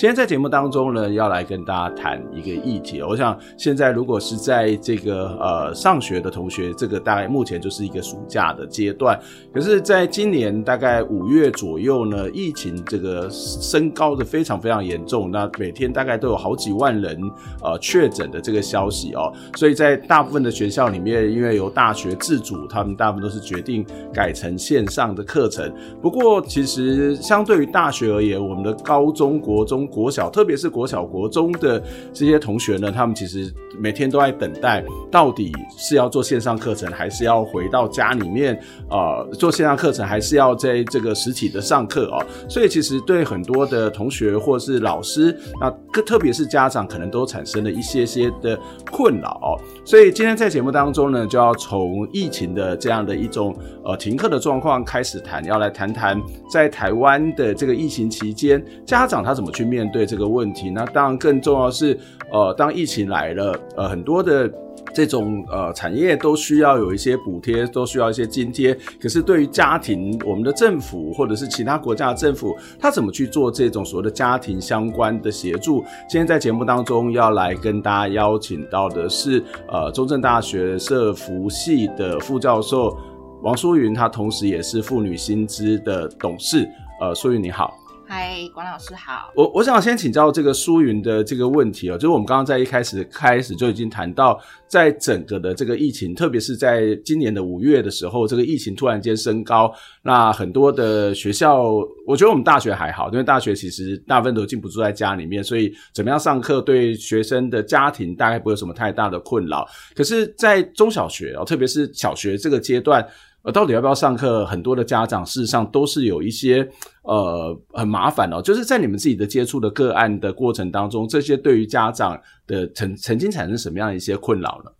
今天在节目当中呢，要来跟大家谈一个议题。我想现在如果是在这个呃上学的同学，这个大概目前就是一个暑假的阶段。可是，在今年大概五月左右呢，疫情这个升高的非常非常严重，那每天大概都有好几万人呃确诊的这个消息哦。所以在大部分的学校里面，因为由大学自主，他们大部分都是决定改成线上的课程。不过，其实相对于大学而言，我们的高中国中。国小，特别是国小、国中的这些同学呢，他们其实每天都在等待，到底是要做线上课程，还是要回到家里面，呃，做线上课程，还是要在这个实体的上课哦。所以，其实对很多的同学或是老师，那特特别是家长，可能都产生了一些些的困扰哦。所以，今天在节目当中呢，就要从疫情的这样的一种呃停课的状况开始谈，要来谈谈在台湾的这个疫情期间，家长他怎么去面。对这个问题，那当然更重要是，呃，当疫情来了，呃，很多的这种呃产业都需要有一些补贴，都需要一些津贴。可是对于家庭，我们的政府或者是其他国家的政府，他怎么去做这种所谓的家庭相关的协助？今天在节目当中要来跟大家邀请到的是，呃，中正大学社福系的副教授王淑云，她同时也是妇女薪资的董事。呃，淑云你好。嗨，管老师好。我我想先请教这个苏云的这个问题哦，就是我们刚刚在一开始开始就已经谈到，在整个的这个疫情，特别是在今年的五月的时候，这个疫情突然间升高，那很多的学校，我觉得我们大学还好，因为大学其实大部分都禁不住在家里面，所以怎么样上课对学生的家庭大概不会有什么太大的困扰。可是，在中小学哦，特别是小学这个阶段。呃，到底要不要上课？很多的家长事实上都是有一些呃很麻烦哦，就是在你们自己的接触的个案的过程当中，这些对于家长的曾曾经产生什么样的一些困扰呢？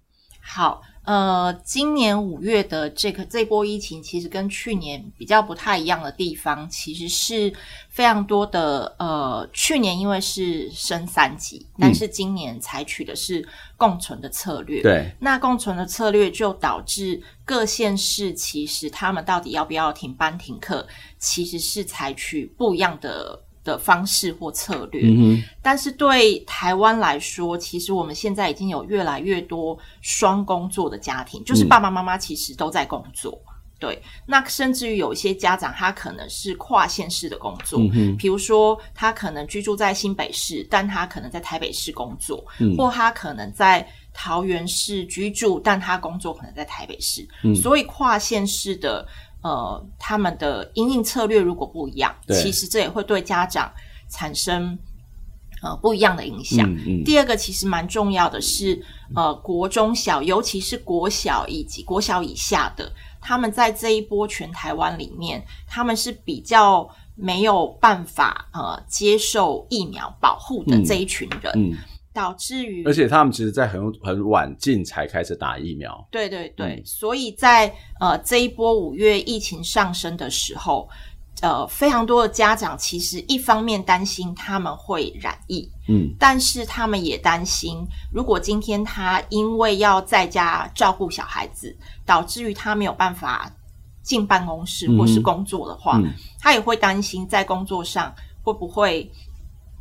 好。呃，今年五月的这个这波疫情，其实跟去年比较不太一样的地方，其实是非常多的。呃，去年因为是升三级，但是今年采取的是共存的策略。对、嗯，那共存的策略就导致各县市其实他们到底要不要停班停课，其实是采取不一样的。的方式或策略，嗯，但是对台湾来说，其实我们现在已经有越来越多双工作的家庭，就是爸爸妈妈其实都在工作，嗯。对，那甚至于有一些家长，他可能是跨县市的工作，嗯，比如说他可能居住在新北市，但他可能在台北市工作，嗯，或他可能在桃园市居住，但他工作可能在台北市，嗯，所以跨县市的。呃，他们的应应策略如果不一样，其实这也会对家长产生呃不一样的影响。嗯嗯。第二个其实蛮重要的是，呃，国中小，尤其是国小以及国小以下的，他们在这一波全台湾里面，他们是比较没有办法呃接受疫苗保护的这一群人。嗯。嗯导致于，而且他们其实，在很很晚近才开始打疫苗。对对对，嗯、所以在呃这一波五月疫情上升的时候，呃，非常多的家长其实一方面担心他们会染疫，嗯，但是他们也担心，如果今天他因为要在家照顾小孩子，导致于他没有办法进办公室或是工作的话，嗯、他也会担心在工作上会不会。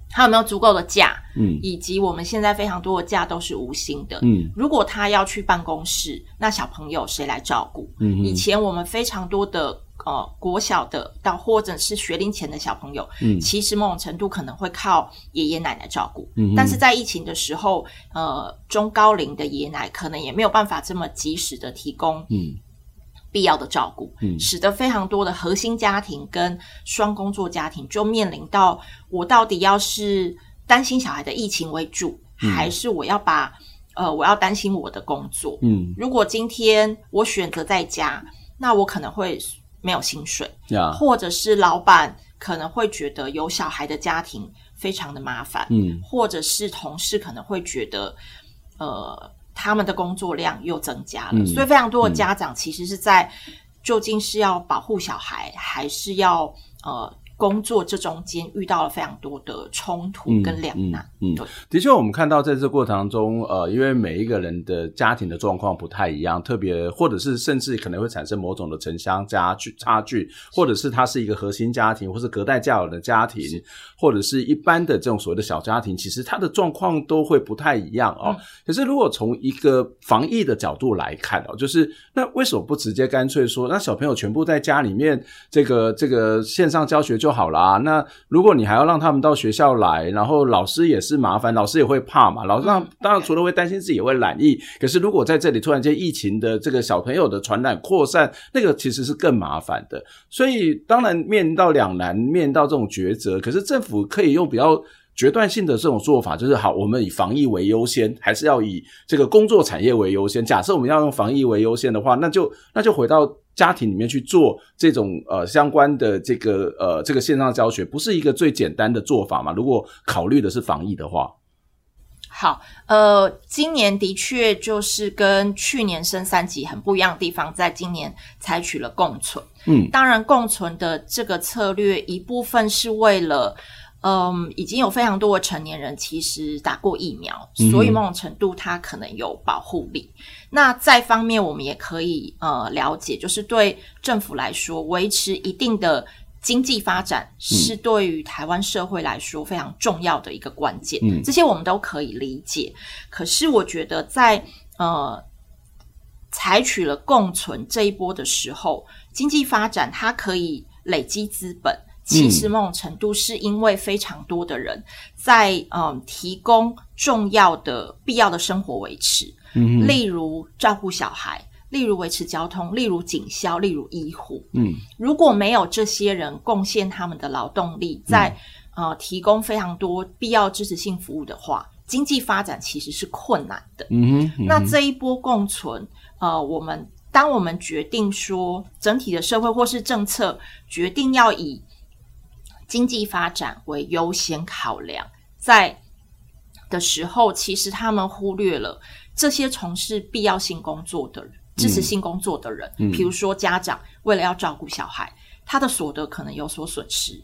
他有没有足够的假？嗯，以及我们现在非常多的假都是无薪的。嗯，如果他要去办公室，那小朋友谁来照顾？嗯，以前我们非常多的呃国小的到或者是学龄前的小朋友，嗯，其实某种程度可能会靠爷爷奶奶照顾。嗯，但是在疫情的时候，呃，中高龄的爷爷奶奶可能也没有办法这么及时的提供。嗯。必要的照顾，嗯，使得非常多的核心家庭跟双工作家庭就面临到：我到底要是担心小孩的疫情为主，嗯，还是我要把呃我要担心我的工作？嗯，如果今天我选择在家，那我可能会没有薪水.或者是老板可能会觉得有小孩的家庭非常的麻烦，嗯，或者是同事可能会觉得，呃，他们的工作量又增加了，嗯，所以非常多的家长其实是在究竟是要保护小孩，还是要呃。工作这中间遇到了非常多的冲突跟两难。嗯，的确，我们看到在这过程当中，呃，因为每一个人的家庭的状况不太一样，特别或者是甚至可能会产生某种的城乡差距差距，或者是它是一个核心家庭，或是隔代教养的家庭，或者是一般的这种所谓的小家庭，其实他的状况都会不太一样哦。嗯、可是如果从一个防疫的角度来看哦，就是那为什么不直接干脆说，那小朋友全部在家里面这个这个线上教学就就好了啊，那如果你还要让他们到学校来，然后老师也是麻烦，老师也会怕嘛。老师当当然除了会担心自己，也会染疫。可是如果在这里突然间疫情的这个小朋友的传染扩散，那个其实是更麻烦的。所以当然面临到两难，面临到这种抉择。可是政府可以用比较决断性的这种做法，就是好，我们以防疫为优先，还是要以这个工作产业为优先？假设我们要用防疫为优先的话，那就那就回到。家庭里面去做这种呃相关的这个呃这个线上教学，不是一个最简单的做法吗？如果考虑的是防疫的话，好，呃，今年的确就是跟去年升三级很不一样的地方，在今年采取了共存。嗯，当然，共存的这个策略一部分是为了。嗯，已经有非常多的成年人其实打过疫苗，嗯、所以某种程度它可能有保护力。那再方面，我们也可以呃了解，就是对政府来说，维持一定的经济发展是对于台湾社会来说非常重要的一个关键。嗯，这些我们都可以理解。可是我觉得在呃采取了共存这一波的时候，经济发展它可以累积资本。其实某种程度是因为非常多的人在嗯提供重要的必要的生活维持，嗯，例如照顾小孩，例如维持交通，例如警消，例如医护，嗯，如果没有这些人贡献他们的劳动力，在呃提供非常多必要支持性服务的话，经济发展其实是困难的。嗯哼，嗯哼，那这一波共存，呃，我们当我们决定说整体的社会或是政策决定要以经济发展为优先考量，在的时候，其实他们忽略了这些从事必要性工作的人、支持性工作的人，嗯，比如说家长为了要照顾小孩，他的所得可能有所损失，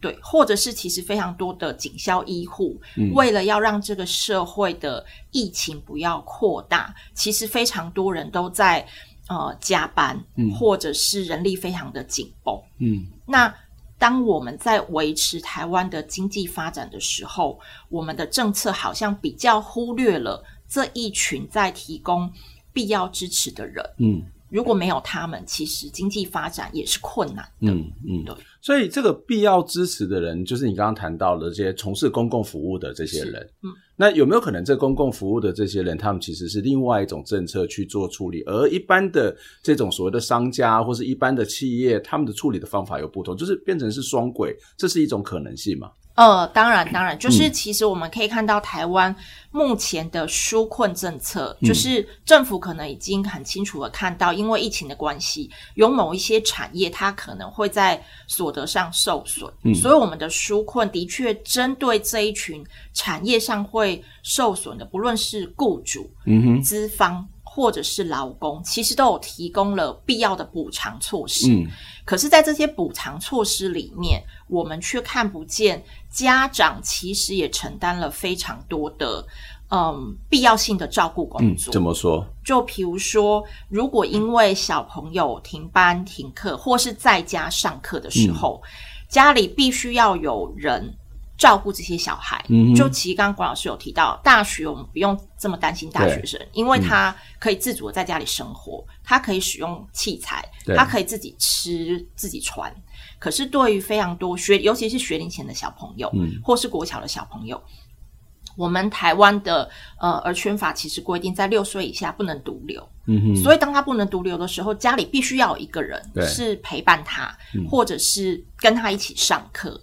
对，或者是其实非常多的警消医护，嗯，为了要让这个社会的疫情不要扩大，其实非常多人都在呃加班，嗯，或者是人力非常的紧绷，嗯，那。当我们在维持台湾的经济发展的时候，我们的政策好像比较忽略了这一群在提供必要支持的人。嗯，如果没有他们，其实经济发展也是困难的。嗯嗯，对。所以这个必要支持的人，就是你刚刚谈到的这些从事公共服务的这些人。嗯。那有没有可能，这公共服务的这些人，他们其实是另外一种政策去做处理，而一般的这种所谓的商家或是一般的企业，他们的处理的方法有不同，就是变成是双轨，这是一种可能性吗？呃，当然，当然，就是其实我们可以看到台湾目前的纾困政策，嗯，就是政府可能已经很清楚的看到，因为疫情的关系，有某一些产业它可能会在所得上受损，嗯，所以我们的纾困的确针对这一群产业上会受损的，不论是雇主、资方。或者是劳工，其实都有提供了必要的补偿措施。嗯，可是，在这些补偿措施里面，我们却看不见家长其实也承担了非常多的嗯必要性的照顾工作。嗯，怎么说？就比如说，如果因为小朋友停班停课，或是在家上课的时候，嗯，家里必须要有人。照顾这些小孩，嗯，就其实刚刚管老师有提到，大学我们不用这么担心大学生，因为他可以自主的在家里生活，嗯，他可以使用器材，他可以自己吃自己穿。可是对于非常多学，尤其是学龄前的小朋友，嗯，或是国小的小朋友，我们台湾的呃儿权法其实规定，在六岁以下不能独留，嗯哼，所以当他不能独留的时候，家里必须要有一个人是陪伴他，或者是跟他一起上课。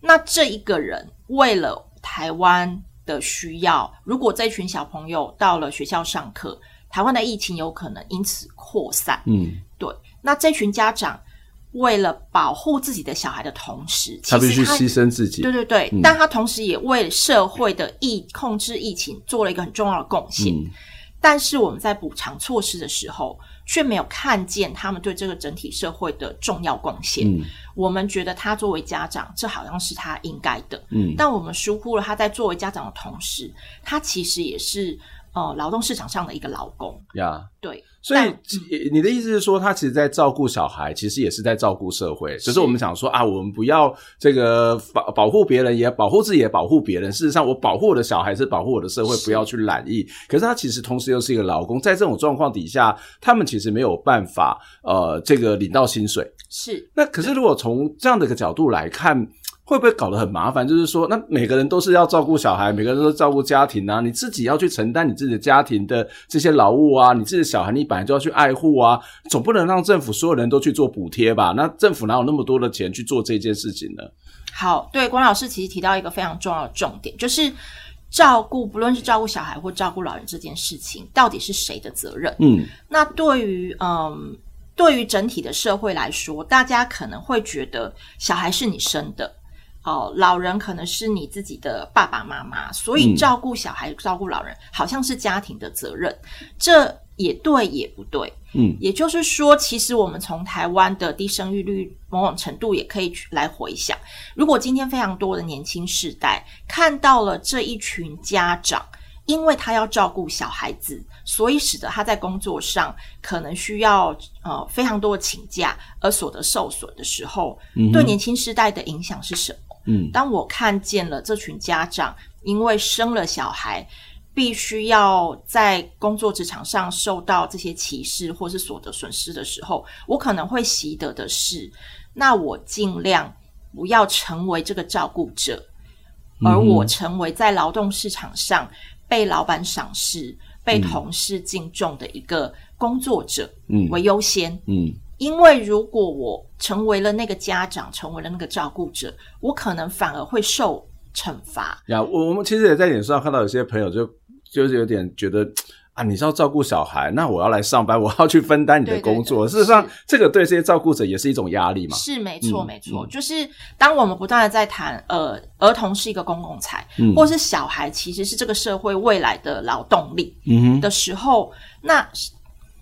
那这一个人为了台湾的需要，如果这群小朋友到了学校上课，台湾的疫情有可能因此扩散。嗯，对。那这群家长为了保护自己的小孩的同时，他必须牺牲自己。对对对，嗯、但他同时也为社会的疫控制疫情做了一个很重要的贡献。嗯、但是我们在补偿措施的时候，却没有看见他们对这个整体社会的重要贡献。嗯、我们觉得他作为家长，这好像是他应该的。嗯，但我们疏忽了他在作为家长的同时，他其实也是。呃，劳动市场上的一个劳工呀.对，所以你的意思是说，他其实，在照顾小孩，其实也是在照顾社会。只是，我们想说啊，我们不要这个保保护别人，也保护自己，也保护别人。事实上，我保护我的小孩，是保护我的社会，不要去懒意。可是，他其实同时又是一个劳工，在这种状况底下，他们其实没有办法呃，这个领到薪水。是。那可是，如果从这样的一个角度来看。会不会搞得很麻烦？就是说，那每个人都是要照顾小孩，每个人都是照顾家庭啊，你自己要去承担你自己的家庭的这些劳务啊，你自己的小孩你本来就要去爱护啊，总不能让政府所有人都去做补贴吧？那政府哪有那么多的钱去做这件事情呢？好，对，关老师其实提到一个非常重要的重点，就是照顾，不论是照顾小孩或照顾老人这件事情，到底是谁的责任？嗯，那对于嗯，对于整体的社会来说，大家可能会觉得小孩是你生的。哦，老人可能是你自己的爸爸妈妈，所以照顾小孩、嗯、照顾老人好像是家庭的责任，这也对也不对。嗯，也就是说，其实我们从台湾的低生育率某种程度也可以来回想，如果今天非常多的年轻世代看到了这一群家长，因为他要照顾小孩子，所以使得他在工作上可能需要呃非常多的请假而所得受损的时候，嗯、对年轻世代的影响是什么？嗯，当我看见了这群家长因为生了小孩，必须要在工作职场上受到这些歧视或是所得损失的时候，我可能会习得的是，那我尽量不要成为这个照顾者，而我成为在劳动市场上被老板赏识、被同事敬重的一个工作者，嗯，为优先，嗯。因为如果我成为了那个家长，成为了那个照顾者，我可能反而会受惩罚。呀，我我们其实也在脸书上看到有些朋友就就是有点觉得啊，你是要照顾小孩，那我要来上班，我要去分担你的工作。对对对，事实上，是这个对这些照顾者也是一种压力嘛。是没错，没错，嗯、就是当我们不断的在谈，呃，儿童是一个公共财，嗯、或是小孩其实是这个社会未来的劳动力，嗯哼的时候，那。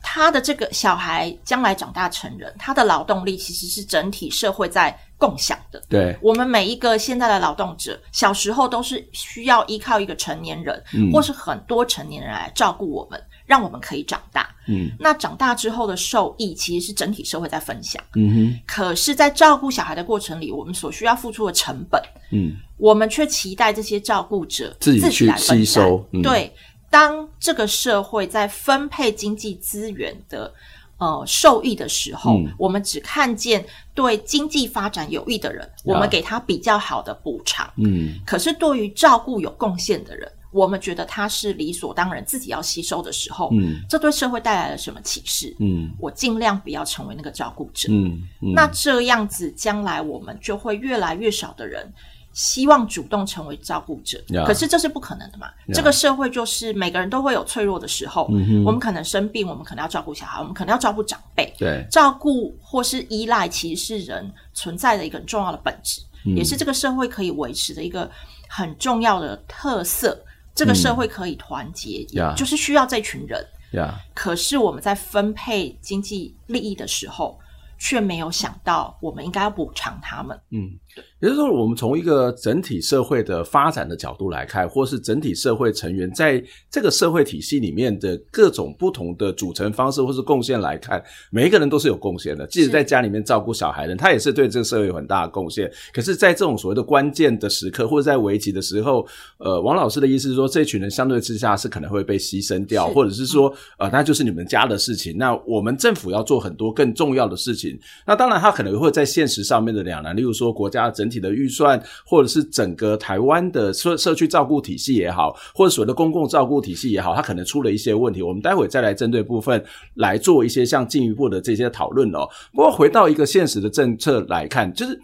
他的这个小孩将来长大成人，他的劳动力其实是整体社会在共享的。对，我们每一个现在的劳动者，小时候都是需要依靠一个成年人，嗯、或是很多成年人来照顾我们，让我们可以长大。嗯，那长大之后的受益其实是整体社会在分享。嗯哼，可是，在照顾小孩的过程里，我们所需要付出的成本，嗯，我们却期待这些照顾者自己，去吸收。嗯、对。当这个社会在分配经济资源的呃受益的时候，嗯、我们只看见对经济发展有益的人，嗯、我们给他比较好的补偿。嗯，可是对于照顾有贡献的人，我们觉得他是理所当然自己要吸收的时候，嗯，这对社会带来了什么启示？嗯，我尽量不要成为那个照顾者。嗯，嗯，那这样子将来我们就会越来越少的人。希望主动成为照顾者，Yeah. 可是这是不可能的嘛？Yeah. 这个社会就是每个人都会有脆弱的时候。Mm hmm. 我们可能生病，我们可能要照顾小孩，我们可能要照顾长辈。对，照顾或是依赖，其实是人存在的一个很重要的本质，mm hmm. 也是这个社会可以维持的一个很重要的特色。这个社会可以团结，mm hmm. 就是需要这群人。Yeah. 可是我们在分配经济利益的时候，却没有想到我们应该要补偿他们。嗯。也就是说，我们从一个整体社会的发展的角度来看，或是整体社会成员在这个社会体系里面的各种不同的组成方式或是贡献来看，每一个人都是有贡献的。即使在家里面照顾小孩的人，他也是对这个社会有很大的贡献。可是，在这种所谓的关键的时刻，或者在危急的时候，呃，王老师的意思是说，这群人相对之下是可能会被牺牲掉，或者是说，呃，那就是你们家的事情。那我们政府要做很多更重要的事情。那当然，他可能会在现实上面的两难，例如说国家整整体的预算，或者是整个台湾的社社区照顾体系也好，或者所谓的公共照顾体系也好，它可能出了一些问题。我们待会再来针对部分来做一些像进一步的这些讨论哦。不过回到一个现实的政策来看，就是。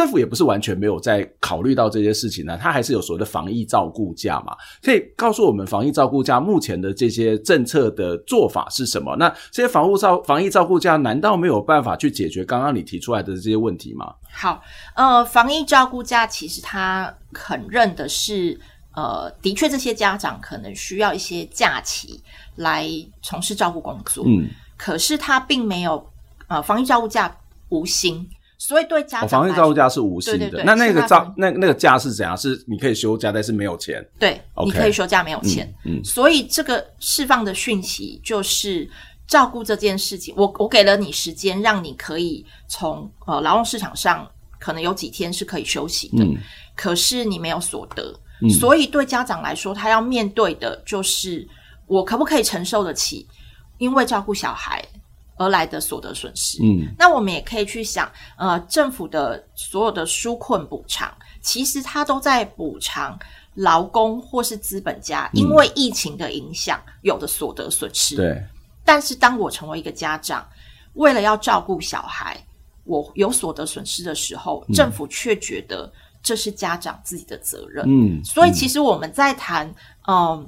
政府也不是完全没有在考虑到这些事情呢，它还是有所谓的防疫照顾假嘛。可以告诉我们，防疫照顾假目前的这些政策的做法是什么？那这些防护照防疫照顾假难道没有办法去解决刚刚你提出来的这些问题吗？好，呃，防疫照顾假其实它肯认的是，呃，的确这些家长可能需要一些假期来从事照顾工作，嗯，可是他并没有。呃，防疫照顾假无薪，所以对家长、哦、防疫照顾假是无薪的。对对对，那那个照那那个假是怎样？是你可以休假，但是没有钱。对，okay, 你可以休假没有钱。嗯，嗯，所以这个释放的讯息就是照顾这件事情，我我给了你时间，让你可以从呃劳动市场上可能有几天是可以休息的，嗯、可是你没有所得，嗯、所以对家长来说，他要面对的就是我可不可以承受得起？因为照顾小孩。而来的所得损失，嗯，那我们也可以去想，呃，政府的所有的纾困补偿，其实它都在补偿劳工或是资本家因为疫情的影响有的所得损失。对，但是当我成为一个家长，为了要照顾小孩，我有所得损失的时候，政府却觉得这是家长自己的责任。嗯，所以其实我们在谈，嗯。呃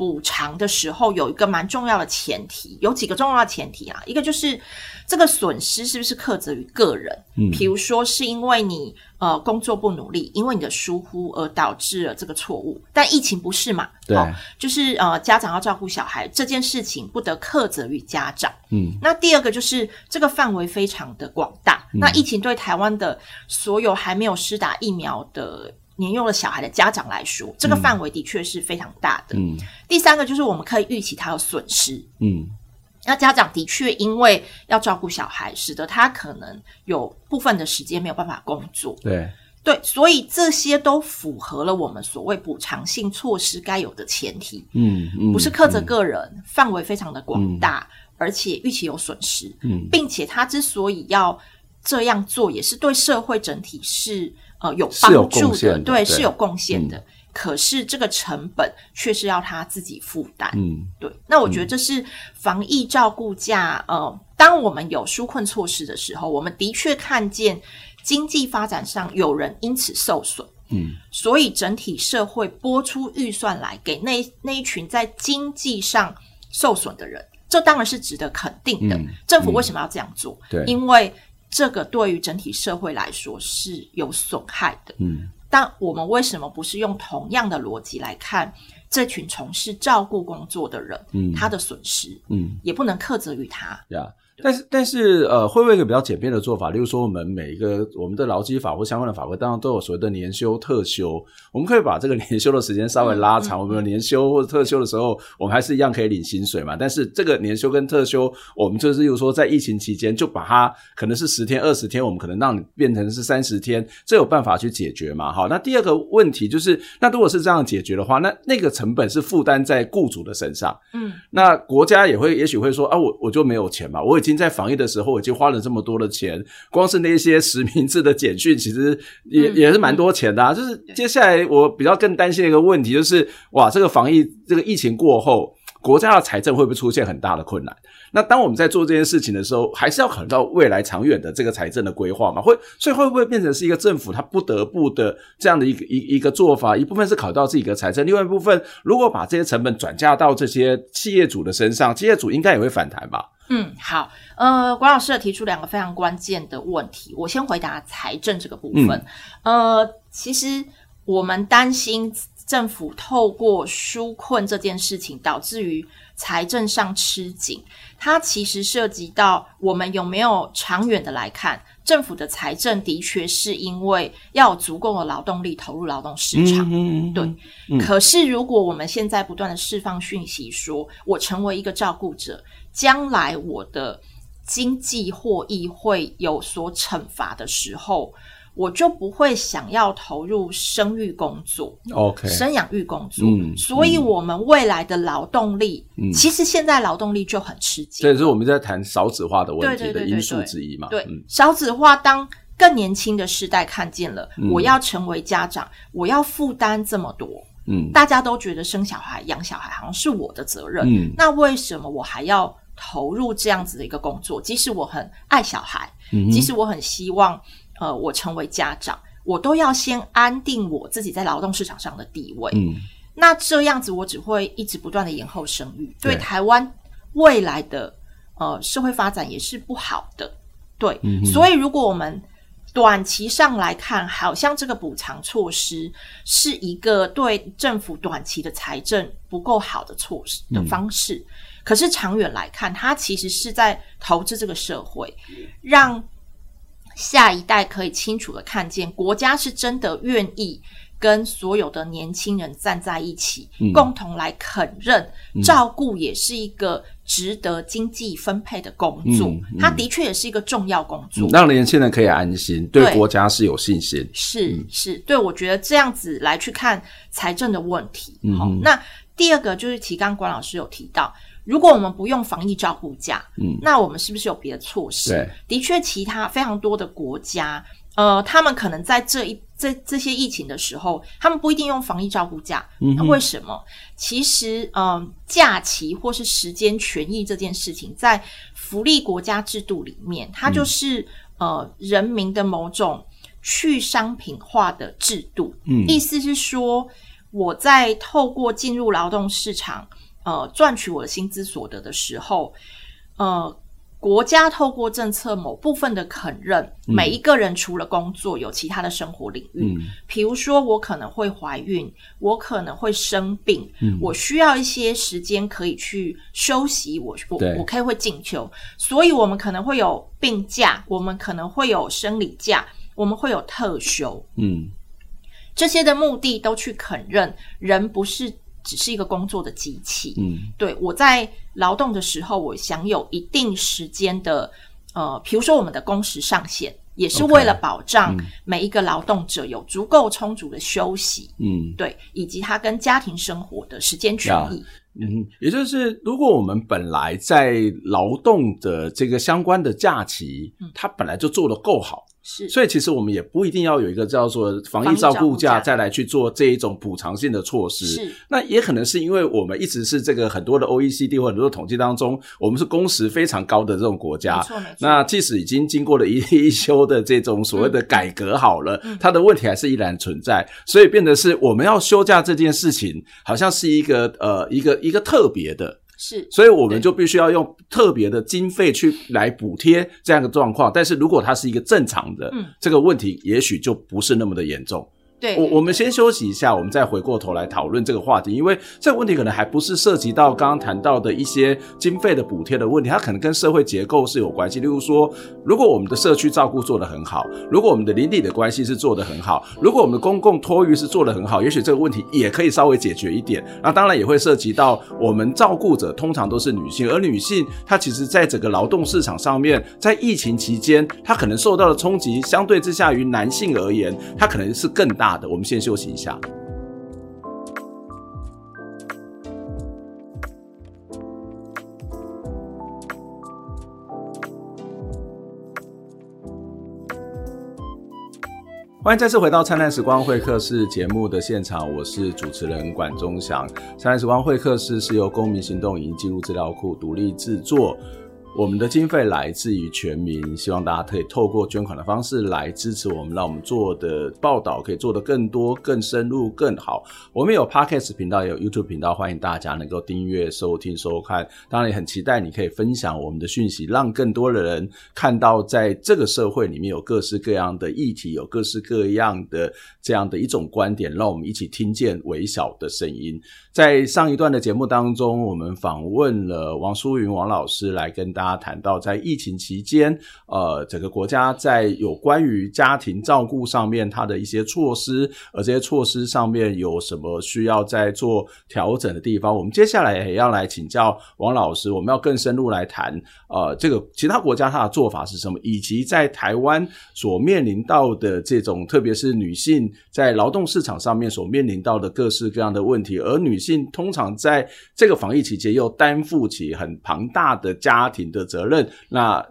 补偿的时候有一个蛮重要的前提，有几个重要的前提啊，一个就是这个损失是不是克责于个人，嗯，比如说是因为你呃工作不努力，因为你的疏忽而导致了这个错误，但疫情不是嘛？对，哦，就是呃家长要照顾小孩这件事情不得克责于家长，嗯，那第二个就是这个范围非常的广大，嗯，那疫情对台湾的所有还没有施打疫苗的。年幼的小孩的家长来说，这个范围的确是非常大的。嗯，第三个就是我们可以预期他有损失。嗯，那家长的确因为要照顾小孩，使得他可能有部分的时间没有办法工作。对对，所以这些都符合了我们所谓补偿性措施该有的前提。嗯嗯，不是苛责个人，嗯、范围非常的广大，嗯、而且预期有损失。嗯，并且他之所以要这样做，也是对社会整体是。呃，有帮助的，的对，是有贡献的。嗯、可是这个成本却是要他自己负担。嗯，对。那我觉得这是防疫照顾价。嗯、呃，当我们有纾困措施的时候，我们的确看见经济发展上有人因此受损。嗯，所以整体社会拨出预算来给那那一群在经济上受损的人，这当然是值得肯定的。嗯、政府为什么要这样做？对、嗯，因为。这个对于整体社会来说是有损害的。嗯，但我们为什么不是用同样的逻辑来看这群从事照顾工作的人，嗯，他的损失，嗯，也不能苛责于他。Yeah. 但是，但是，呃，会不会一个比较简便的做法？例如说，我们每一个我们的劳基法或相关的法规当中都有所谓的年休、特休，我们可以把这个年休的时间稍微拉长。嗯嗯、我们有年休或者特休的时候，我们还是一样可以领薪水嘛。但是，这个年休跟特休，我们就是，例如说，在疫情期间就把它可能是十天、二十天，我们可能让你变成是三十天，这有办法去解决嘛？好，那第二个问题就是，那如果是这样解决的话，那那个成本是负担在雇主的身上。嗯，那国家也会也许会说啊，我我就没有钱嘛，我已经。在防疫的时候，已经花了这么多的钱，光是那些实名制的简讯，其实也也是蛮多钱的啊。就是接下来我比较更担心的一个问题，就是哇，这个防疫这个疫情过后，国家的财政会不会出现很大的困难？那当我们在做这件事情的时候，还是要考虑到未来长远的这个财政的规划嘛？会，所以会不会变成是一个政府他不得不的这样的一个一一个做法？一部分是考虑到自己的财政，另外一部分如果把这些成本转嫁到这些企业主的身上，企业主应该也会反弹吧？嗯，好，呃，管老师提出两个非常关键的问题，我先回答财政这个部分。嗯、呃，其实我们担心政府透过纾困这件事情，导致于财政上吃紧，它其实涉及到我们有没有长远的来看，政府的财政的确是因为要有足够的劳动力投入劳动市场，对。嗯、可是如果我们现在不断的释放讯息说，说我成为一个照顾者。将来我的经济获益会有所惩罚的时候，我就不会想要投入生育工作，OK，生养育工作。嗯，所以我们未来的劳动力，嗯，其实现在劳动力就很吃紧。这也是我们在谈少子化的问题的因素之一嘛。对，少子化，当更年轻的世代看见了，我要成为家长，我要负担这么多。嗯，大家都觉得生小孩、养小孩好像是我的责任。嗯，那为什么我还要投入这样子的一个工作？即使我很爱小孩，嗯，即使我很希望呃，我成为家长，我都要先安定我自己在劳动市场上的地位。嗯，那这样子我只会一直不断的延后生育，对台湾未来的呃社会发展也是不好的。对，嗯、所以如果我们短期上来看，好像这个补偿措施是一个对政府短期的财政不够好的措施的方式。嗯、可是长远来看，它其实是在投资这个社会，让下一代可以清楚的看见，国家是真的愿意。跟所有的年轻人站在一起，嗯、共同来肯认、嗯、照顾，也是一个值得经济分配的工作。它的确也是一个重要工作，让年轻人可以安心，对国家是有信心。是、嗯、是，对我觉得这样子来去看财政的问题。好、那第二个就是提刚管老师有提到，如果我们不用防疫照顾假，嗯，那我们是不是有别的措施？对，的确，其他非常多的国家。呃，他们可能在这一这这些疫情的时候，他们不一定用防疫照顾假。嗯，那为什么？其实，嗯、呃，假期或是时间权益这件事情，在福利国家制度里面，它就是、嗯、呃人民的某种去商品化的制度。嗯，意思是说，我在透过进入劳动市场，呃，赚取我的薪资所得的时候，呃。国家透过政策某部分的肯认，每一个人除了工作，有其他的生活领域。嗯，比如说我可能会怀孕，我可能会生病，嗯，我需要一些时间可以去休息，我我我可以会进修，所以我们可能会有病假，我们可能会有生理假，我们会有特休。嗯，这些的目的都去肯认人不是。只是一个工作的机器。嗯，对，我在劳动的时候，我享有一定时间的，呃，比如说我们的工时上限，也是为了保障每一个劳动者有足够充足的休息。嗯，对，以及他跟家庭生活的时间权益。嗯，也就是如果我们本来在劳动的这个相关的假期，嗯，它本来就做得够好。是，所以其实我们也不一定要有一个叫做防疫照顾假再来去做这一种补偿性的措施。是，那也可能是因为我们一直是这个很多的 OECD 或很多的统计当中，我们是工时非常高的这种国家。没错，没错。那即使已经经过了一 一休的这种所谓的改革好了，嗯，它的问题还是依然存在。所以变得是我们要休假这件事情，好像是一个呃一个一个特别的。是，所以我们就必须要用特别的经费去来补贴这样的状况。但是如果它是一个正常的，嗯，这个问题也许就不是那么的严重。对，我我们先休息一下，我们再回过头来讨论这个话题，因为这个问题可能还不是涉及到刚刚谈到的一些经费的补贴的问题，它可能跟社会结构是有关系。例如说，如果我们的社区照顾做得很好，如果我们的邻里的关系是做得很好，如果我们的公共托育是做得很好，也许这个问题也可以稍微解决一点。那当然也会涉及到我们照顾者通常都是女性，而女性她其实在整个劳动市场上面，在疫情期间，她可能受到的冲击相对之下于男性而言，她可能是更大。的我们先休息一下。欢迎再次回到《灿烂时光会客室》节目的现场，我是主持人管中祥。《灿烂时光会客室》是由公民行动影音记录资料库独立制作。我们的经费来自于全民，希望大家可以透过捐款的方式来支持我们，让我们做的报道可以做得更多、更深入、更好。我们有 Podcast 频道，也有 YouTube 频道，欢迎大家能够订阅、收听、收看。当然也很期待你可以分享我们的讯息，让更多的人看到，在这个社会里面有各式各样的议题，有各式各样的这样的一种观点，让我们一起听见微小的声音。在上一段的节目当中，我们访问了王淑云王老师来跟大大家谈到，在疫情期间，呃，整个国家在有关于家庭照顾上面它的一些措施，而这些措施上面有什么需要再做调整的地方。我们接下来也要来请教王老师，我们要更深入来谈，呃，这个其他国家它的做法是什么，以及在台湾所面临到的这种，特别是女性在劳动市场上面所面临到的各式各样的问题，而女性通常在这个防疫期间又担负起很庞大的家庭的责任，那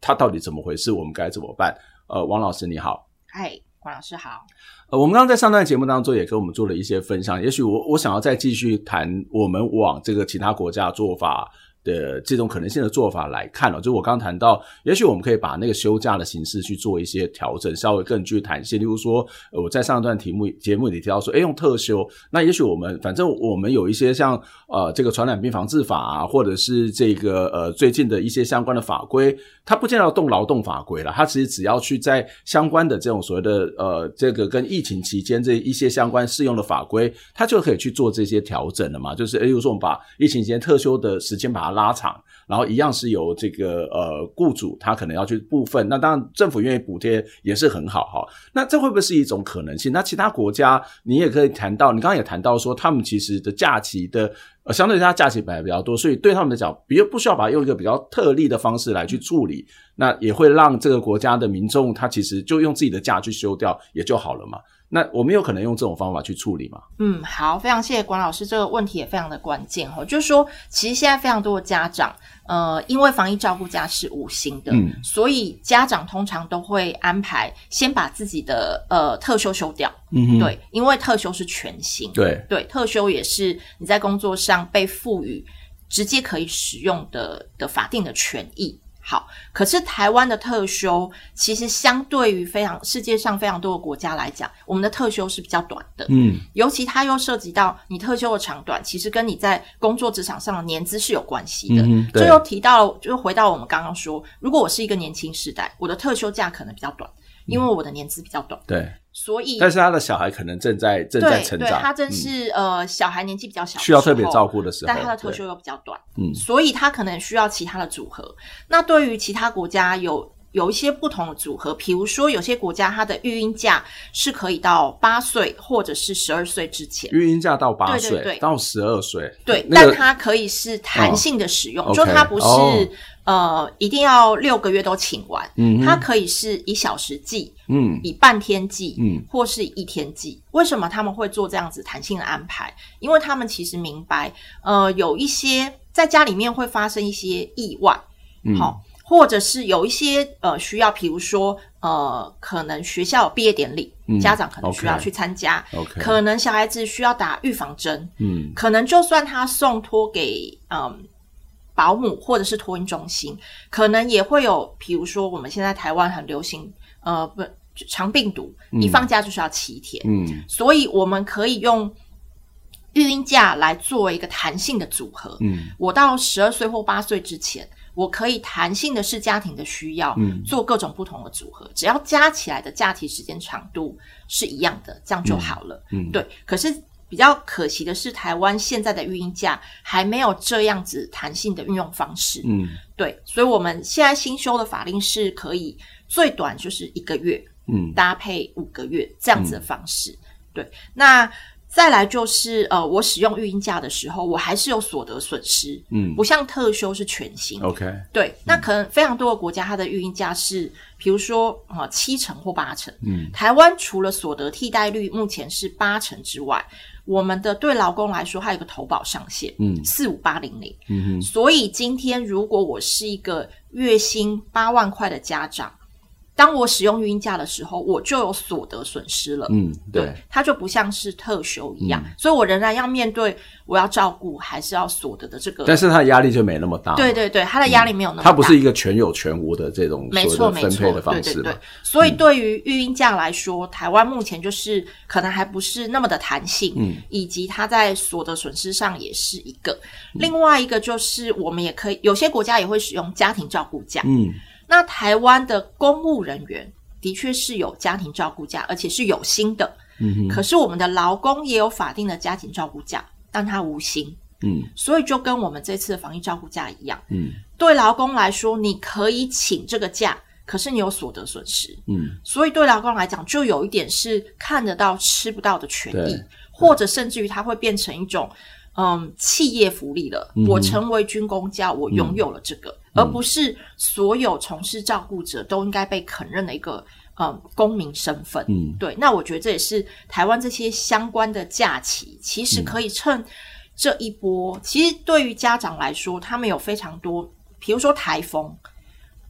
他到底怎么回事？我们该怎么办？呃，王老师你好，嗨，王老师好。呃，我们刚刚在上段节目当中也跟我们做了一些分享，也许我我想要再继续谈我们往这个其他国家做法的这种可能性的做法来看了，就我刚谈到，也许我们可以把那个休假的形式去做一些调整，稍微更具弹性。例如说，我在上一段题目节目里提到说，哎，用特休，那也许我们反正我们有一些像呃这个传染病防治法啊，或者是这个呃最近的一些相关的法规，它不见得要动劳动法规了，它其实只要去在相关的这种所谓的呃这个跟疫情期间这一些相关适用的法规，它就可以去做这些调整了嘛。就是，例如说我们把疫情期间特休的时间把它拉长，然后一样是由这个呃雇主他可能要去部分，那当然政府愿意补贴也是很好哈。那这会不会是一种可能性？那其他国家你也可以谈到，你刚刚也谈到说他们其实的假期的呃相对于他假期本来比较多，所以对他们来讲，比如不需要把它用一个比较特例的方式来去处理，那也会让这个国家的民众他其实就用自己的假去休掉也就好了嘛。那我们有可能用这种方法去处理吗？嗯，好，非常谢谢管老师，这个问题也非常的关键哦。就是说，其实现在非常多的家长，呃，因为防疫照顾假是无薪的，嗯，所以家长通常都会安排先把自己的呃特休休掉，嗯，对，因为特休是全薪，对对，特休也是你在工作上被赋予直接可以使用的的法定的权益。好，可是台湾的特休其实相对于非常世界上非常多的国家来讲，我们的特休是比较短的。嗯，尤其它又涉及到你特休的长短，其实跟你在工作职场上的年资是有关系的。嗯，这又提到了，就回到我们刚刚说，如果我是一个年轻世代，我的特休假可能比较短，因为我的年资比较短。对。所以，但是他的小孩可能正在正在成长，对，他正是、嗯、呃小孩年纪比较小，需要特别照顾的时候，但他的退休又比较短，嗯，所以他可能需要其他的组合。那对于其他国家有有一些不同的组合，比如说有些国家它的育婴假是可以到八岁或者是十二岁之前，育婴假到八岁，对对对，到十二岁，对，那个、但它可以是弹性的使用，哦、就它不是。哦。呃，一定要六个月都请完，嗯，它可以是以小时计，嗯，以半天计，嗯，或是以一天计。为什么他们会做这样子弹性的安排？因为他们其实明白，呃，有一些在家里面会发生一些意外，嗯，好，或者是有一些呃需要，比如说呃，可能学校有毕业典礼，嗯，家长可能需要去参加可能小孩子需要打预防针，嗯，可能就算他送托给嗯。呃保姆或者是托婴中心，可能也会有，比如说我们现在台湾很流行，呃，不，肠病毒，一放假就是要七天，嗯，所以我们可以用育婴假来作为一个弹性的组合，嗯，我到十二岁或八岁之前，我可以弹性的是家庭的需要，嗯，做各种不同的组合，只要加起来的假期时间长度是一样的，这样就好了，嗯，对，可是。比较可惜的是，台湾现在的育婴假还没有这样子弹性的运用方式。嗯，对，所以我们现在新修的法令是可以最短就是一个月，嗯，搭配五个月这样子的方式。嗯、对，那。再来就是，呃，我使用育婴假的时候，我还是有所得损失，嗯，不像特休是全薪，OK，对，那可能非常多的国家，它的育婴假是，比如说啊、呃，七成或八成，嗯，台湾除了所得替代率目前是八成之外，我们的对劳工来说，还有一个投保上限，嗯，四五八零零，嗯哼，所以今天如果我是一个月薪八万块的家长。当我使用育婴假的时候，我就有所得损失了。嗯，对，对，它就不像是特休一样，嗯，所以我仍然要面对我要照顾还是要所得的这个。但是它的压力就没那么大。对对对，它的压力没有那么大。它不是一个全有全无的这种没错分配的方式。对对对。所以对于育婴假来说，嗯，台湾目前就是可能还不是那么的弹性，嗯，以及它在所得损失上也是一个。另外一个就是我们也可以有些国家也会使用家庭照顾假，嗯。那台湾的公务人员的确是有家庭照顾假，而且是有薪的。嗯哼。可是我们的劳工也有法定的家庭照顾假，但他无薪。嗯。所以就跟我们这次的防疫照顾假一样。嗯。对劳工来说，你可以请这个假，可是你有所得损失。嗯。所以对劳工来讲，就有一点是看得到吃不到的权益，或者甚至于它会变成一种。嗯，企业福利了，嗯、我成为军工家，我拥有了这个，嗯、而不是所有从事照顾者都应该被肯认的一个嗯公民身份。嗯，对。那我觉得这也是台湾这些相关的假期，其实可以趁这一波。嗯、其实对于家长来说，他们有非常多，比如说台风，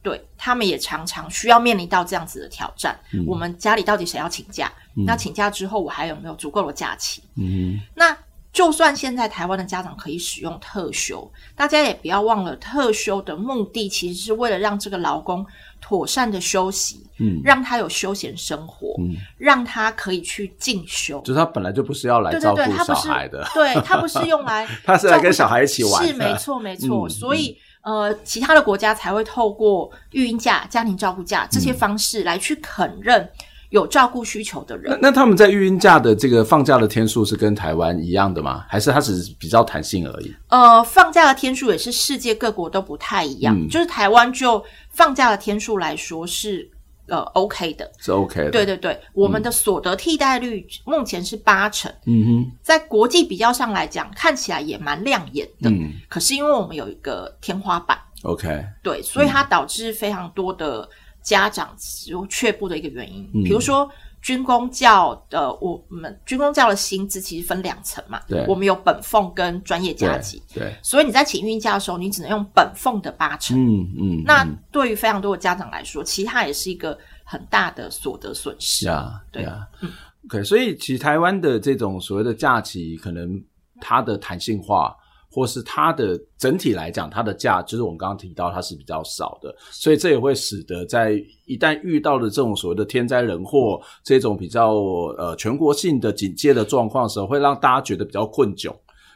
对他们也常常需要面临到这样子的挑战。嗯、我们家里到底谁要请假？嗯、那请假之后，我还有没有足够的假期？嗯，那。就算现在台湾的家长可以使用特休，大家也不要忘了，特休的目的其实是为了让这个劳工妥善的休息，嗯，让他有休闲生活，嗯，让他可以去进修。就是他本来就不是要来照顾小孩的，对，他不是用来，他是来跟小孩一起玩，是没错没错。嗯、所以呃，其他的国家才会透过育婴假、家庭照顾假这些方式来去肯认。有照顾需求的人，那那他们在育婴假的这个放假的天数是跟台湾一样的吗？还是它只是比较弹性而已？呃，放假的天数也是世界各国都不太一样。嗯、就是台湾就放假的天数来说是呃 OK 的，是 OK 的。对对对，我们的所得替代率目前是八成。嗯哼，在国际比较上来讲，看起来也蛮亮眼的。嗯，可是因为我们有一个天花板，OK，对，所以它导致非常多的。家长有却步的一个原因，比如说军工教的，我们军工教的薪资其实分两层嘛，对，我们有本俸跟专业加级，对，所以你在请育婴假的时候，你只能用本俸的八成，嗯嗯，那对于非常多的家长来说，其实它也是一个很大的所得损失。啊，对啊，嗯，OK，所以其实台湾的这种所谓的假期，可能它的弹性化。或是它的整体来讲，它的价就是我们刚刚提到，它是比较少的，所以这也会使得在一旦遇到了这种所谓的天灾人祸这种比较呃全国性的警戒的状况时候，会让大家觉得比较困窘。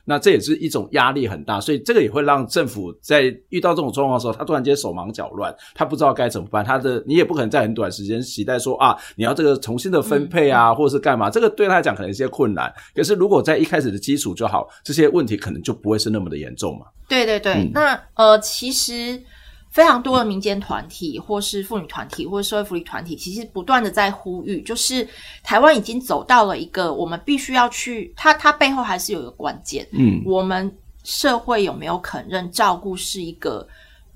那这也是一种压力很大，所以这个也会让政府在遇到这种状况的时候，他突然间手忙脚乱，他不知道该怎么办。他的你也不可能在很短时间期待说啊，你要这个重新的分配啊，嗯、或者是干嘛？这个对他来讲可能一些困难。可是如果在一开始的基础就好，这些问题可能就不会是那么的严重嘛。对对对，嗯、那呃，其实。非常多的民间团体，或是妇女团体，或是社会福利团体，其实不断的在呼吁，就是台湾已经走到了一个我们必须要去，它它背后还是有一个关键，嗯，我们社会有没有肯认照顾是一个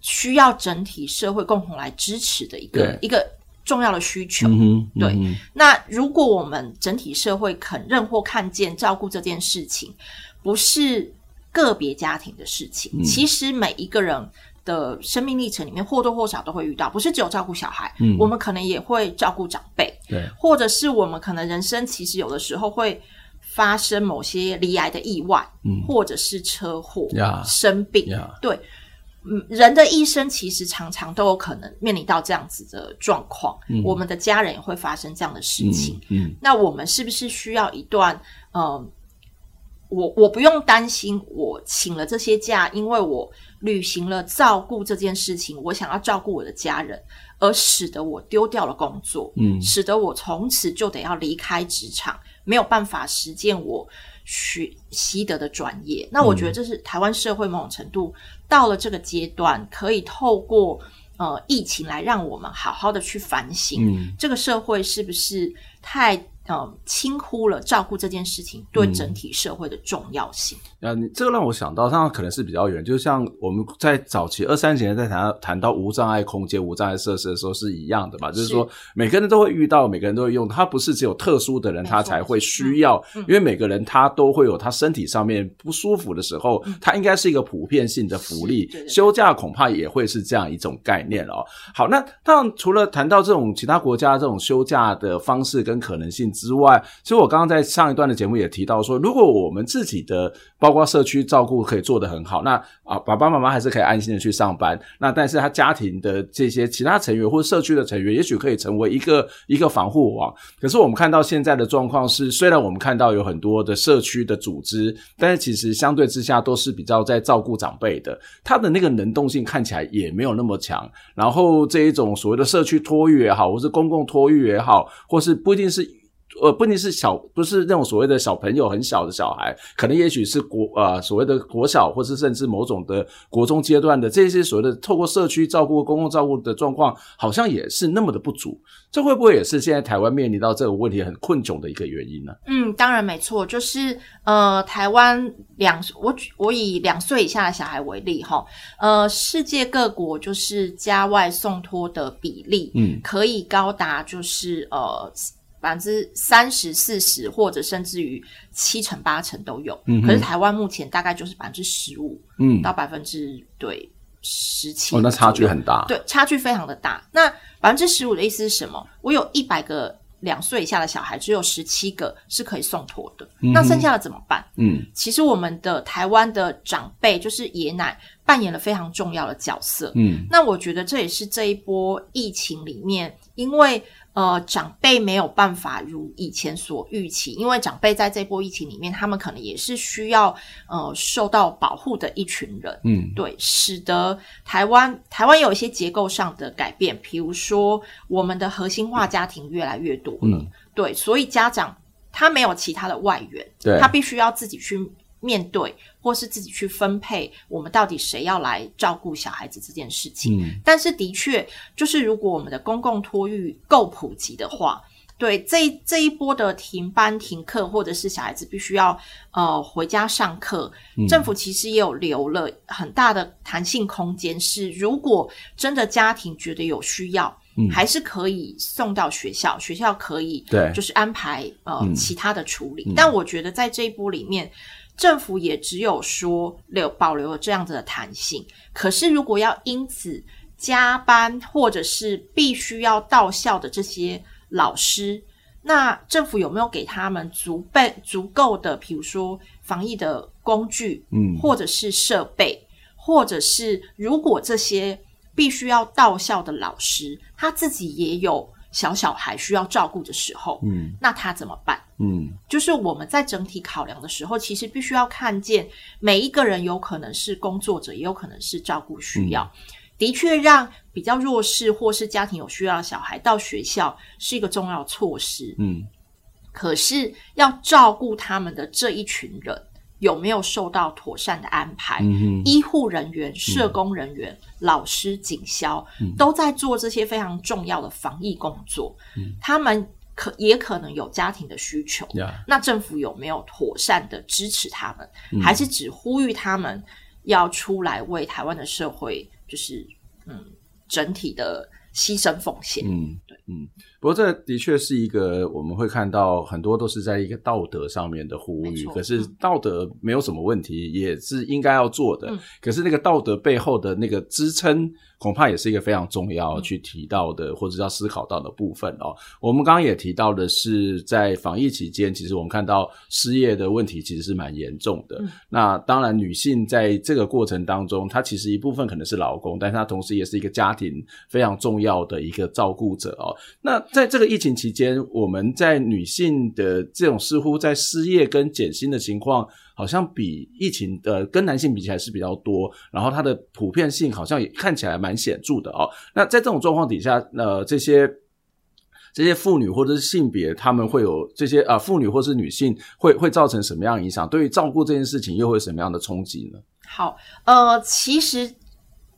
需要整体社会共同来支持的一个一个重要的需求，嗯哼，对。嗯，那如果我们整体社会肯认或看见照顾这件事情不是个别家庭的事情，嗯，其实每一个人。的生命历程里面或多或少都会遇到，不是只有照顾小孩，嗯，我们可能也会照顾长辈，对，或者是我们可能人生其实有的时候会发生某些离癌的意外，嗯，或者是车祸、Yeah. 生病，Yeah. 对，嗯，人的一生其实常常都有可能面临到这样子的状况，嗯，我们的家人也会发生这样的事情，嗯，嗯，那我们是不是需要一段，嗯、呃，我我不用担心，我请了这些假，因为我。履行了照顾这件事情，我想要照顾我的家人，而使得我丢掉了工作，嗯，使得我从此就得要离开职场，没有办法实践我学习得的专业。那我觉得这是台湾社会某种程度到了这个阶段，可以透过呃疫情来让我们好好的去反省，嗯，这个社会是不是太。嗯，轻忽了照顾这件事情对整体社会的重要性。嗯，你这个让我想到，那可能是比较远，就像我们在早期二三十年在谈谈到无障碍空间、无障碍设施的时候是一样的吧？就是说，每个人都会遇到，每个人都会用，它不是只有特殊的人他才会需要，嗯，因为每个人他都会有他身体上面不舒服的时候，它，嗯，应该是一个普遍性的福利。休假恐怕也会是这样一种概念哦。好，那当然除了谈到这种其他国家这种休假的方式跟可能性。之外，其实我刚刚在上一段的节目也提到说，如果我们自己的包括社区照顾可以做得很好，那啊爸爸妈妈还是可以安心的去上班。那但是他家庭的这些其他成员或社区的成员，也许可以成为一个一个防护网。可是我们看到现在的状况是，虽然我们看到有很多的社区的组织，但是其实相对之下都是比较在照顾长辈的，他的那个能动性看起来也没有那么强。然后这一种所谓的社区托育也好，或是公共托育也好，或是不一定是。呃，不仅是小，不是那种所谓的小朋友，很小的小孩，可能也许是国呃所谓的国小，或是甚至某种的国中阶段的这些所谓的透过社区照顾、公共照顾的状况，好像也是那么的不足。这会不会也是现在台湾面临到这个问题很困窘的一个原因呢？嗯，当然没错，就是呃，台湾两我我以两岁以下的小孩为例哈，呃，世界各国就是家外送托的比例，嗯，可以高达就是呃。百分之三十、四十，或者甚至于七成、八成都有。嗯，可是台湾目前大概就是百分之十五，嗯，到百分之对十七。哦，那差距很大。对，差距非常的大。那百分之十五的意思是什么？我有一百个两岁以下的小孩，只有十七个是可以送托的。嗯、那剩下的怎么办？嗯，其实我们的台湾的长辈就是爷奶扮演了非常重要的角色。嗯，那我觉得这也是这一波疫情里面，因为。呃，长辈没有办法如以前所预期，因为长辈在这波疫情里面，他们可能也是需要呃受到保护的一群人。嗯，对，使得台湾台湾有一些结构上的改变，比如说我们的核心化家庭越来越多了。嗯，对，所以家长他没有其他的外援，对，他必须要自己去。面对或是自己去分配，我们到底谁要来照顾小孩子这件事情？嗯，但是的确，就是如果我们的公共托育够普及的话，对这这一波的停班停课，或者是小孩子必须要呃回家上课，嗯，政府其实也有留了很大的弹性空间，是如果真的家庭觉得有需要，嗯，还是可以送到学校，学校可以对，就是安排呃，嗯，其他的处理，嗯。但我觉得在这一波里面。政府也只有说留保留了这样子的弹性，可是如果要因此加班或者是必须要到校的这些老师，那政府有没有给他们足备足够的，比如说防疫的工具，嗯，或者是设备，或者是如果这些必须要到校的老师他自己也有。小小孩需要照顾的时候，嗯，那他怎么办？嗯，就是我们在整体考量的时候，其实必须要看见每一个人有可能是工作者，也有可能是照顾需要。嗯，的确，让比较弱势或是家庭有需要的小孩到学校是一个重要措施。嗯，可是要照顾他们的这一群人。有没有受到妥善的安排？嗯、医护人员、社工人员、嗯、老师、警消、嗯、都在做这些非常重要的防疫工作。嗯、他们可也可能有家庭的需求。嗯、那政府有没有妥善的支持他们？嗯、还是只呼吁他们要出来为台湾的社会，就是嗯整体的牺牲奉献？嗯，对，嗯。不过，这的确是一个我们会看到很多都是在一个道德上面的呼吁。可是道德没有什么问题，也是应该要做的。可是那个道德背后的那个支撑，恐怕也是一个非常重要去提到的，或者要思考到的部分哦。我们刚刚也提到的是，在防疫期间，其实我们看到失业的问题其实是蛮严重的。那当然，女性在这个过程当中，她其实一部分可能是老公，但是她同时也是一个家庭非常重要的一个照顾者哦。那在这个疫情期间，我们在女性的这种似乎在失业跟减薪的情况，好像比疫情的跟男性比起来是比较多，然后它的普遍性好像也看起来蛮显著的哦。那在这种状况底下，呃，这些这些妇女或者是性别，他们会有这些啊，妇女或是女性会会造成什么样影响？对于照顾这件事情，又会有什么样的冲击呢？好，呃，其实，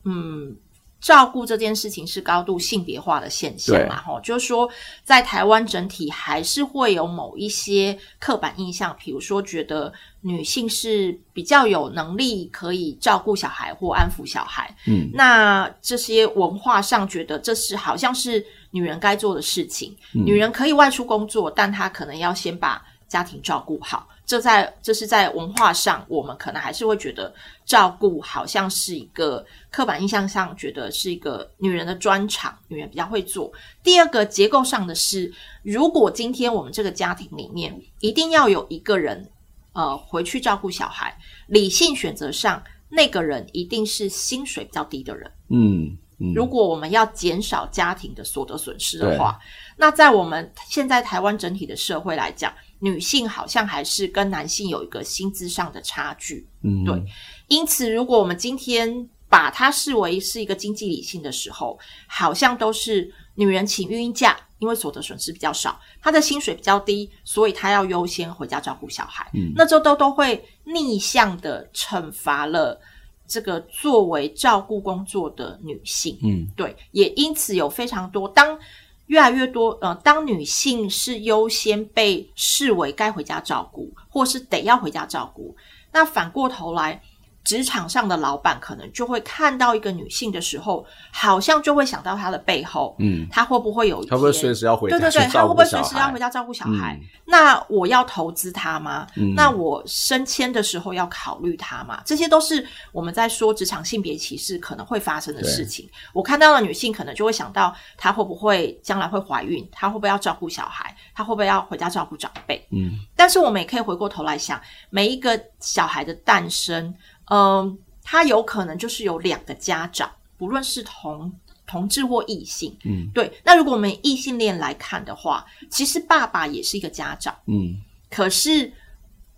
嗯。照顾这件事情是高度性别化的现象嘛？哈，就是说，在台湾整体还是会有某一些刻板印象，比如说觉得女性是比较有能力可以照顾小孩或安抚小孩。嗯，那这些文化上觉得这是好像是女人该做的事情。嗯，女人可以外出工作，但她可能要先把家庭照顾好。这在这是在文化上，我们可能还是会觉得照顾好像是一个刻板印象上，觉得是一个女人的专长，女人比较会做。第二个结构上的是，如果今天我们这个家庭里面一定要有一个人呃回去照顾小孩，理性选择上，那个人一定是薪水比较低的人。嗯，嗯，如果我们要减少家庭的所得损失的话，那在我们现在台湾整体的社会来讲。女性好像还是跟男性有一个薪资上的差距，嗯，对。因此，如果我们今天把它视为是一个经济理性的时候，好像都是女人请孕假，因为所得损失比较少，她的薪水比较低，所以她要优先回家照顾小孩。嗯，那这都都会逆向的惩罚了这个作为照顾工作的女性。嗯，对。也因此有非常多当。越来越多，呃，当女性是优先被视为该回家照顾，或是得要回家照顾，那反过头来，职场上的老板可能就会看到一个女性的时候，好像就会想到她的背后，嗯，她会不会有她会不会随时要回家？对对对，她会不会随时要回家照顾小孩？嗯、那我要投资她吗？嗯、那我升迁的时候要考虑她吗？这些都是我们在说职场性别歧视可能会发生的事情。我看到的女性可能就会想到，她会不会将来会怀孕？她会不会要照顾小孩？她会不会要回家照顾长辈？嗯，但是我们也可以回过头来想，每一个小孩的诞生。嗯，他有可能就是有两个家长，不论是同同志或异性，嗯，对。那如果我们异性恋来看的话，其实爸爸也是一个家长，嗯。可是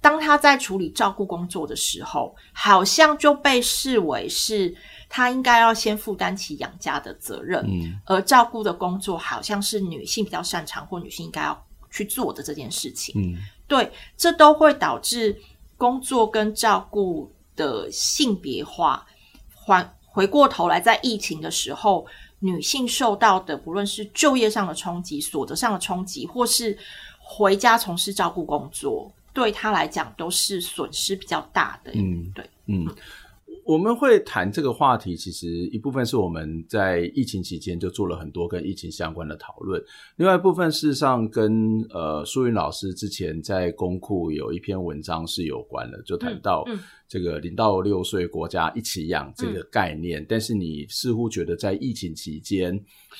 当他在处理照顾工作的时候，好像就被视为是他应该要先负担起养家的责任，嗯。而照顾的工作好像是女性比较擅长或女性应该要去做的这件事情，嗯。对，这都会导致工作跟照顾。的性别化，还回过头来，在疫情的时候，女性受到的不论是就业上的冲击、所得上的冲击，或是回家从事照顾工作，对她来讲都是损失比较大的。嗯，对，嗯。我们会谈这个话题，其实一部分是我们在疫情期间就做了很多跟疫情相关的讨论，另外一部分事实上跟呃苏云老师之前在公库有一篇文章是有关的，就谈到这个零到六岁国家一起养这个概念，但是你似乎觉得在疫情期间，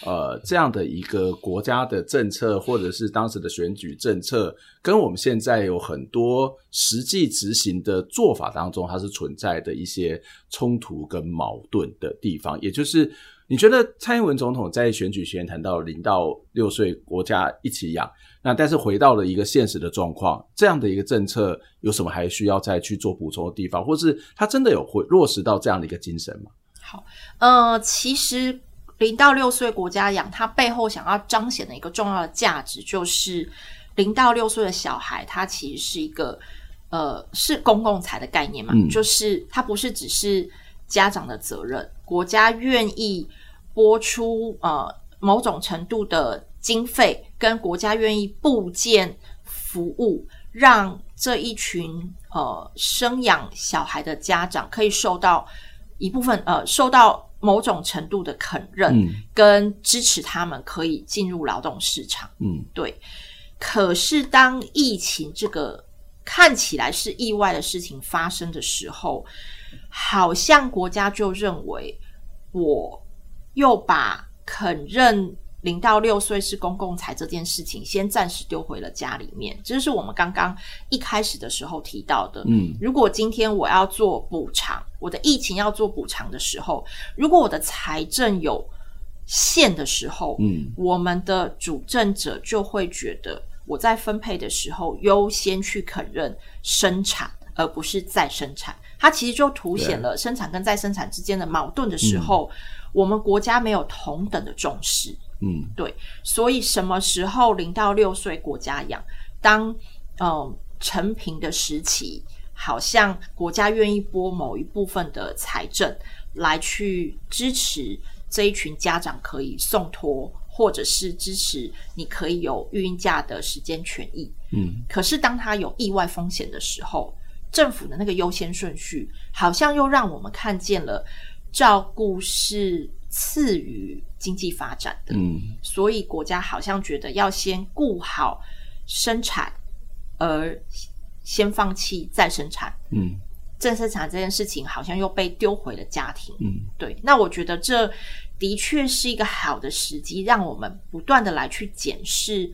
呃这样的一个国家的政策或者是当时的选举政策，跟我们现在有很多实际执行的做法当中，它是存在的一些。冲突跟矛盾的地方，也就是你觉得蔡英文总统在选举前谈到零到六岁国家一起养，那但是回到了一个现实的状况，这样的一个政策有什么还需要再去做补充的地方，或是他真的有会落实到这样的一个精神吗？好，呃，其实零到六岁国家养，它背后想要彰显的一个重要的价值，就是零到六岁的小孩，他其实是一个。呃，是公共财的概念嘛？嗯，就是它不是只是家长的责任，国家愿意拨出呃某种程度的经费，跟国家愿意布建服务，让这一群呃生养小孩的家长可以受到一部分呃受到某种程度的肯认，嗯，跟支持他们可以进入劳动市场。嗯，对。可是当疫情这个看起来是意外的事情发生的时候，好像国家就认为，我又把肯认零到六岁是公共财这件事情，先暂时丢回了家里面。这是我们刚刚一开始的时候提到的。嗯，如果今天我要做补偿，我的疫情要做补偿的时候，如果我的财政有限的时候，嗯，我们的主政者就会觉得。我在分配的时候，优先去肯认生产，而不是再生产。它其实就凸显了生产跟再生产之间的矛盾的时候，我们国家没有同等的重视。嗯，对。所以什么时候零到六岁国家养？当嗯成平的时期，好像国家愿意拨某一部分的财政来去支持这一群家长可以送托。或者是支持你可以有育婴假的时间权益，嗯，可是当他有意外风险的时候，政府的那个优先顺序好像又让我们看见了照顾是次于经济发展的，嗯，所以国家好像觉得要先顾好生产，而先放弃再生产，嗯，再生产这件事情好像又被丢回了家庭，嗯，对，那我觉得这。的确是一个好的时机，让我们不断的来去检视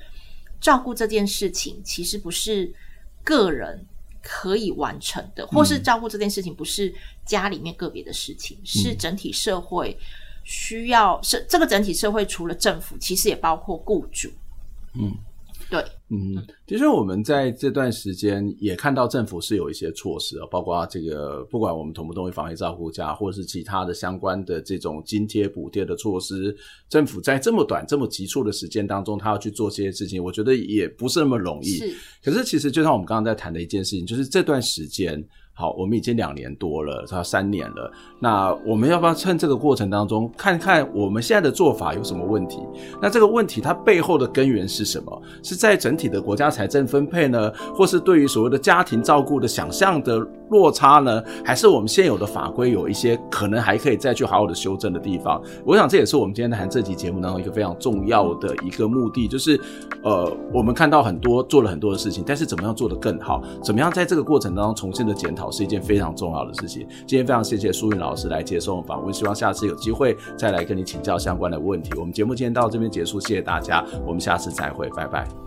照顾这件事情，其实不是个人可以完成的，或是照顾这件事情不是家里面个别的事情，嗯、是整体社会需要。是这个整体社会除了政府，其实也包括雇主。嗯。对，嗯，其实我们在这段时间也看到政府是有一些措施啊，包括这个不管我们同不同意防疫照顾家，或者是其他的相关的这种津贴补贴的措施，政府在这么短、这么急促的时间当中，他要去做这些事情，我觉得也不是那么容易。是，可是其实就像我们刚刚在谈的一件事情，就是这段时间。好，我们已经两年多了，差三年了。那我们要不要趁这个过程当中，看看我们现在的做法有什么问题？那这个问题它背后的根源是什么？是在整体的国家财政分配呢，或是对于所谓的家庭照顾的想象的落差呢？还是我们现有的法规有一些可能还可以再去好好的修正的地方？我想这也是我们今天谈这集节目当中一个非常重要的一个目的，就是呃，我们看到很多做了很多的事情，但是怎么样做得更好？怎么样在这个过程当中重新的检讨？是一件非常重要的事情。今天非常谢谢舒云老师来接受访问，希望下次有机会再来跟你请教相关的问题。我们节目今天到这边结束，谢谢大家，我们下次再会，拜拜。